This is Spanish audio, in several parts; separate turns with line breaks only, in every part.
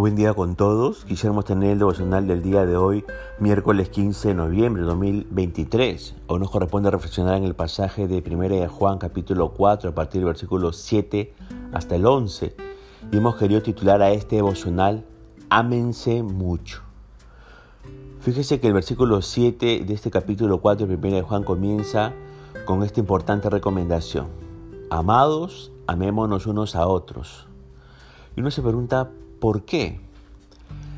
buen día con todos. Quisiéramos tener el devocional del día de hoy, miércoles 15 de noviembre de 2023. Hoy nos corresponde reflexionar en el pasaje de 1 de Juan capítulo 4 a partir del versículo 7 hasta el 11. Y hemos querido titular a este devocional Ámense mucho. Fíjese que el versículo 7 de este capítulo 4 de 1 de Juan comienza con esta importante recomendación. Amados, amémonos unos a otros. Y uno se pregunta, ¿Por qué?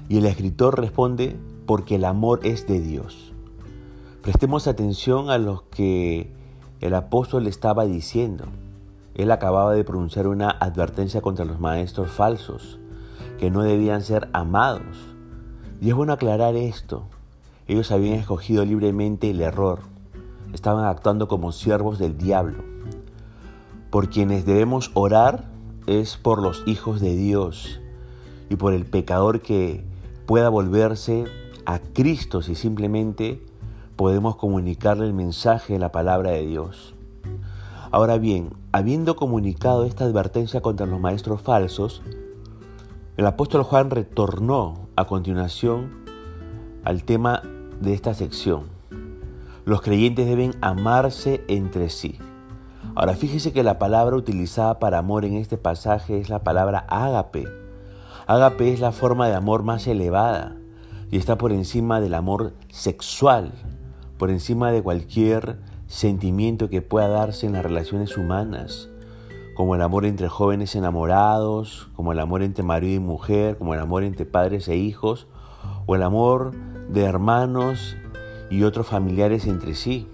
Y el escritor responde, porque el amor es de Dios. Prestemos atención a lo que el apóstol estaba diciendo. Él acababa de pronunciar una advertencia contra los maestros falsos, que no debían ser amados. Y es bueno aclarar esto. Ellos habían escogido libremente el error. Estaban actuando como siervos del diablo. Por quienes debemos orar es por los hijos de Dios y por el pecador que pueda volverse a Cristo si simplemente podemos comunicarle el mensaje de la palabra de Dios. Ahora bien, habiendo comunicado esta advertencia contra los maestros falsos, el apóstol Juan retornó a continuación al tema de esta sección. Los creyentes deben amarse entre sí. Ahora fíjese que la palabra utilizada para amor en este pasaje es la palabra ágape, Ágape es la forma de amor más elevada y está por encima del amor sexual, por encima de cualquier sentimiento que pueda darse en las relaciones humanas, como el amor entre jóvenes enamorados, como el amor entre marido y mujer, como el amor entre padres e hijos, o el amor de hermanos y otros familiares entre sí.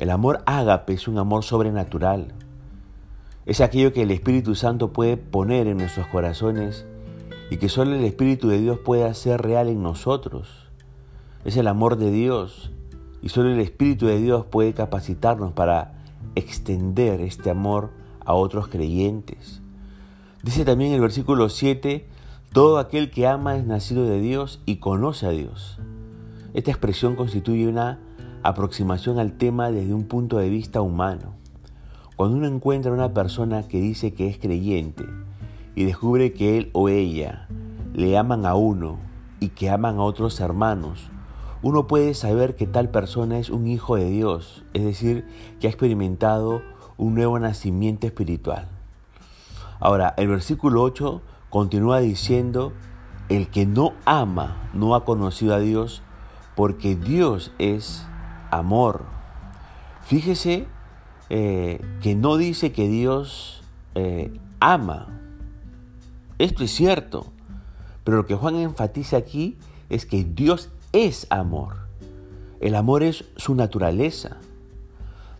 El amor ágape es un amor sobrenatural. Es aquello que el Espíritu Santo puede poner en nuestros corazones y que solo el Espíritu de Dios puede hacer real en nosotros. Es el amor de Dios y solo el Espíritu de Dios puede capacitarnos para extender este amor a otros creyentes. Dice también el versículo 7, todo aquel que ama es nacido de Dios y conoce a Dios. Esta expresión constituye una aproximación al tema desde un punto de vista humano. Cuando uno encuentra a una persona que dice que es creyente, y descubre que él o ella le aman a uno y que aman a otros hermanos, uno puede saber que tal persona es un hijo de Dios, es decir, que ha experimentado un nuevo nacimiento espiritual. Ahora, el versículo 8 continúa diciendo, el que no ama no ha conocido a Dios porque Dios es amor. Fíjese eh, que no dice que Dios eh, ama, esto es cierto, pero lo que Juan enfatiza aquí es que Dios es amor. El amor es su naturaleza.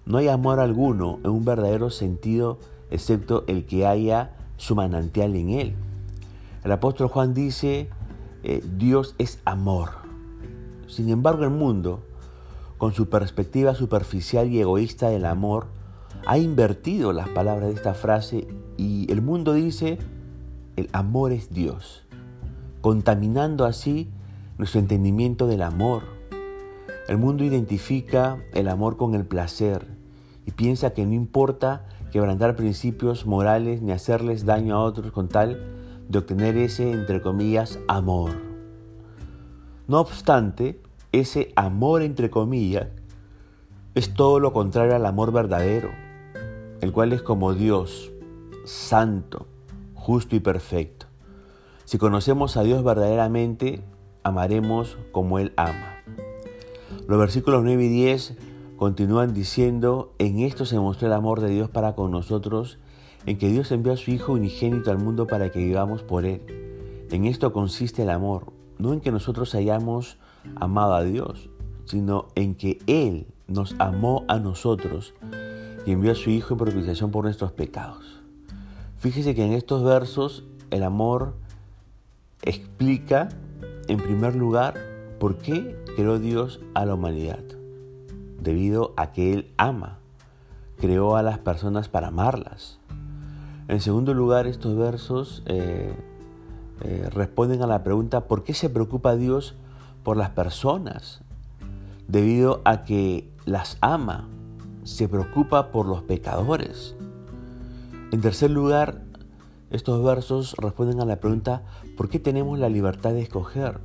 No hay amor alguno en un verdadero sentido excepto el que haya su manantial en él. El apóstol Juan dice, eh, Dios es amor. Sin embargo, el mundo, con su perspectiva superficial y egoísta del amor, ha invertido las palabras de esta frase y el mundo dice, el amor es Dios, contaminando así nuestro entendimiento del amor. El mundo identifica el amor con el placer y piensa que no importa quebrantar principios morales ni hacerles daño a otros con tal de obtener ese, entre comillas, amor. No obstante, ese amor, entre comillas, es todo lo contrario al amor verdadero, el cual es como Dios, santo, justo y perfecto. Si conocemos a Dios verdaderamente, amaremos como Él ama. Los versículos 9 y 10 continúan diciendo, en esto se mostró el amor de Dios para con nosotros, en que Dios envió a su Hijo unigénito al mundo para que vivamos por Él. En esto consiste el amor, no en que nosotros hayamos amado a Dios, sino en que Él nos amó a nosotros y envió a su Hijo en propiciación por nuestros pecados. Fíjese que en estos versos el amor explica, en primer lugar, por qué creó Dios a la humanidad. Debido a que Él ama, creó a las personas para amarlas. En segundo lugar, estos versos eh, eh, responden a la pregunta, ¿por qué se preocupa Dios por las personas? Debido a que las ama, se preocupa por los pecadores. En tercer lugar, estos versos responden a la pregunta, ¿por qué tenemos la libertad de escoger?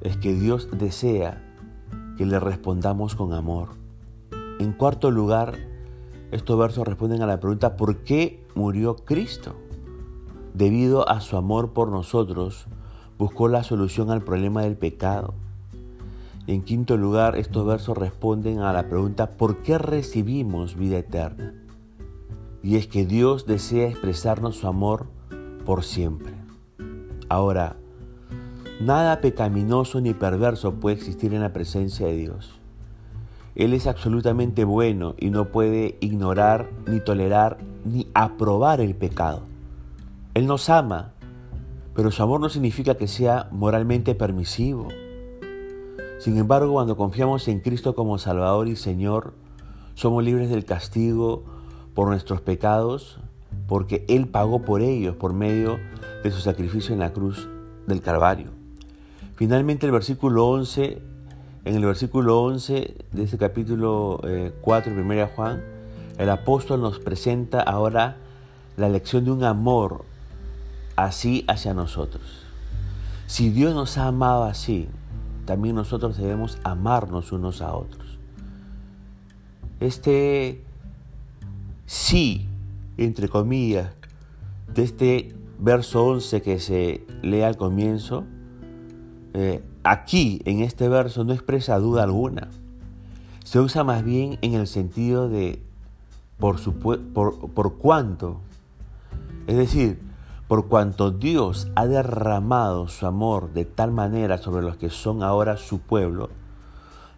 Es que Dios desea que le respondamos con amor. En cuarto lugar, estos versos responden a la pregunta, ¿por qué murió Cristo? Debido a su amor por nosotros, buscó la solución al problema del pecado. En quinto lugar, estos versos responden a la pregunta, ¿por qué recibimos vida eterna? Y es que Dios desea expresarnos su amor por siempre. Ahora, nada pecaminoso ni perverso puede existir en la presencia de Dios. Él es absolutamente bueno y no puede ignorar, ni tolerar, ni aprobar el pecado. Él nos ama, pero su amor no significa que sea moralmente permisivo. Sin embargo, cuando confiamos en Cristo como Salvador y Señor, somos libres del castigo por nuestros pecados, porque Él pagó por ellos por medio de su sacrificio en la cruz del Calvario. Finalmente el versículo 11, en el versículo 11 de este capítulo 4, eh, 1 Juan, el apóstol nos presenta ahora la lección de un amor así hacia nosotros. Si Dios nos ha amado así, también nosotros debemos amarnos unos a otros. Este sí, entre comillas, de este verso 11 que se lee al comienzo, eh, aquí en este verso no expresa duda alguna. Se usa más bien en el sentido de por, por, cuánto. Es decir, por cuanto Dios ha derramado su amor de tal manera sobre los que son ahora su pueblo,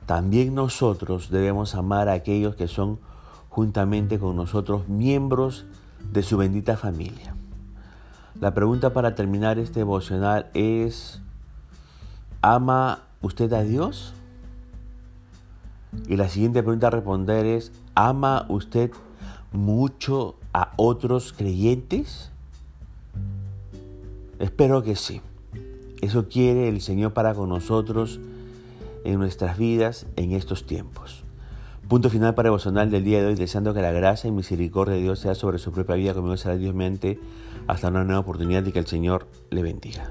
también nosotros debemos amar a aquellos que son juntamente con nosotros miembros de su bendita familia. La pregunta para terminar este devocional es, ¿ama usted a Dios? Y la siguiente pregunta a responder es, ¿ama usted mucho a otros creyentes? Espero que sí. Eso quiere el Señor para con nosotros en nuestras vidas en estos tiempos. Punto final para el del día de hoy, deseando que la gracia y misericordia de Dios sea sobre su propia vida, conmigo será Dios mente, hasta una nueva oportunidad y que el Señor le bendiga.